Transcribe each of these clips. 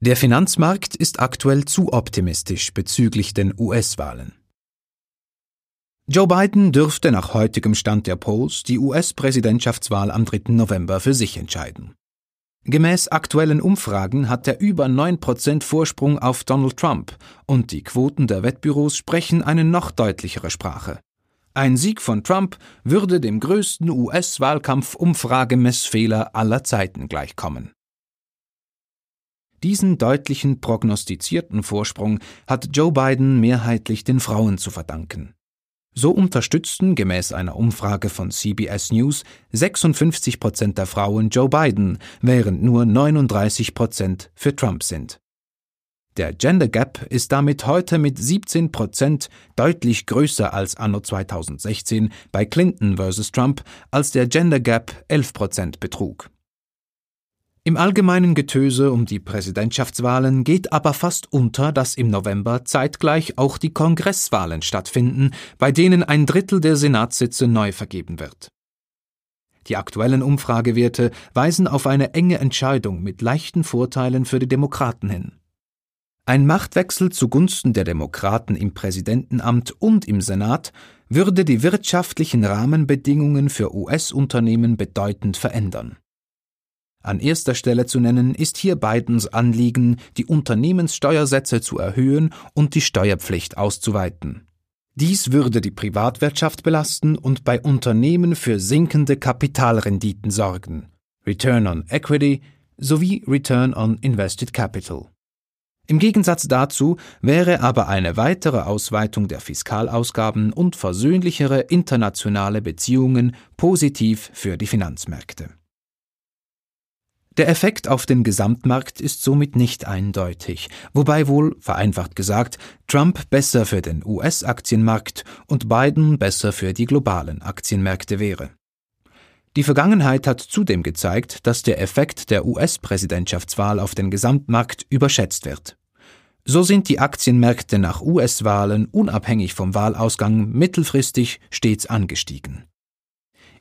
Der Finanzmarkt ist aktuell zu optimistisch bezüglich den US-Wahlen. Joe Biden dürfte nach heutigem Stand der Polls die US-Präsidentschaftswahl am 3. November für sich entscheiden. Gemäß aktuellen Umfragen hat er über 9% Vorsprung auf Donald Trump und die Quoten der Wettbüros sprechen eine noch deutlichere Sprache. Ein Sieg von Trump würde dem größten US-Wahlkampf-Umfragemessfehler aller Zeiten gleichkommen. Diesen deutlichen prognostizierten Vorsprung hat Joe Biden mehrheitlich den Frauen zu verdanken. So unterstützten gemäß einer Umfrage von CBS News 56 Prozent der Frauen Joe Biden, während nur 39 Prozent für Trump sind. Der Gender Gap ist damit heute mit 17 Prozent deutlich größer als anno 2016 bei Clinton vs. Trump, als der Gender Gap 11 Prozent betrug. Im allgemeinen Getöse um die Präsidentschaftswahlen geht aber fast unter, dass im November zeitgleich auch die Kongresswahlen stattfinden, bei denen ein Drittel der Senatssitze neu vergeben wird. Die aktuellen Umfragewerte weisen auf eine enge Entscheidung mit leichten Vorteilen für die Demokraten hin. Ein Machtwechsel zugunsten der Demokraten im Präsidentenamt und im Senat würde die wirtschaftlichen Rahmenbedingungen für US-Unternehmen bedeutend verändern. An erster Stelle zu nennen ist hier Bidens Anliegen, die Unternehmenssteuersätze zu erhöhen und die Steuerpflicht auszuweiten. Dies würde die Privatwirtschaft belasten und bei Unternehmen für sinkende Kapitalrenditen sorgen, Return on Equity sowie Return on Invested Capital. Im Gegensatz dazu wäre aber eine weitere Ausweitung der Fiskalausgaben und versöhnlichere internationale Beziehungen positiv für die Finanzmärkte. Der Effekt auf den Gesamtmarkt ist somit nicht eindeutig, wobei wohl, vereinfacht gesagt, Trump besser für den US-Aktienmarkt und Biden besser für die globalen Aktienmärkte wäre. Die Vergangenheit hat zudem gezeigt, dass der Effekt der US-Präsidentschaftswahl auf den Gesamtmarkt überschätzt wird. So sind die Aktienmärkte nach US-Wahlen unabhängig vom Wahlausgang mittelfristig stets angestiegen.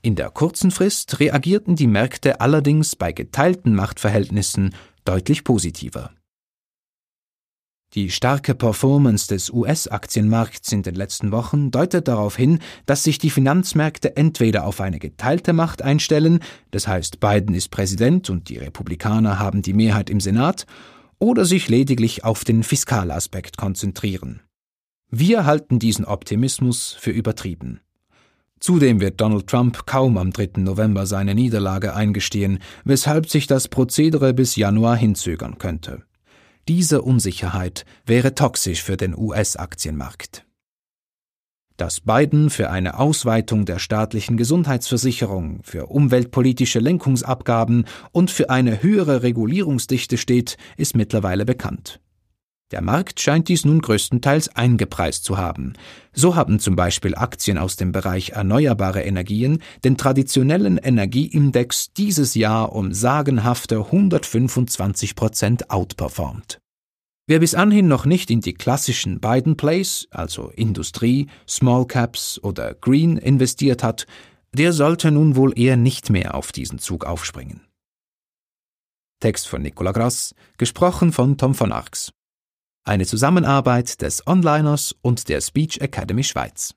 In der kurzen Frist reagierten die Märkte allerdings bei geteilten Machtverhältnissen deutlich positiver. Die starke Performance des US-Aktienmarkts in den letzten Wochen deutet darauf hin, dass sich die Finanzmärkte entweder auf eine geteilte Macht einstellen, das heißt Biden ist Präsident und die Republikaner haben die Mehrheit im Senat, oder sich lediglich auf den Fiskalaspekt konzentrieren. Wir halten diesen Optimismus für übertrieben. Zudem wird Donald Trump kaum am 3. November seine Niederlage eingestehen, weshalb sich das Prozedere bis Januar hinzögern könnte. Diese Unsicherheit wäre toxisch für den US-Aktienmarkt. Dass Biden für eine Ausweitung der staatlichen Gesundheitsversicherung, für umweltpolitische Lenkungsabgaben und für eine höhere Regulierungsdichte steht, ist mittlerweile bekannt. Der Markt scheint dies nun größtenteils eingepreist zu haben. So haben zum Beispiel Aktien aus dem Bereich erneuerbare Energien den traditionellen Energieindex dieses Jahr um sagenhafte 125 Prozent outperformt. Wer bis anhin noch nicht in die klassischen Biden Plays, also Industrie, Small Caps oder Green investiert hat, der sollte nun wohl eher nicht mehr auf diesen Zug aufspringen. Text von Nicola Grass, gesprochen von Tom von Arx. Eine Zusammenarbeit des Onliners und der Speech Academy Schweiz.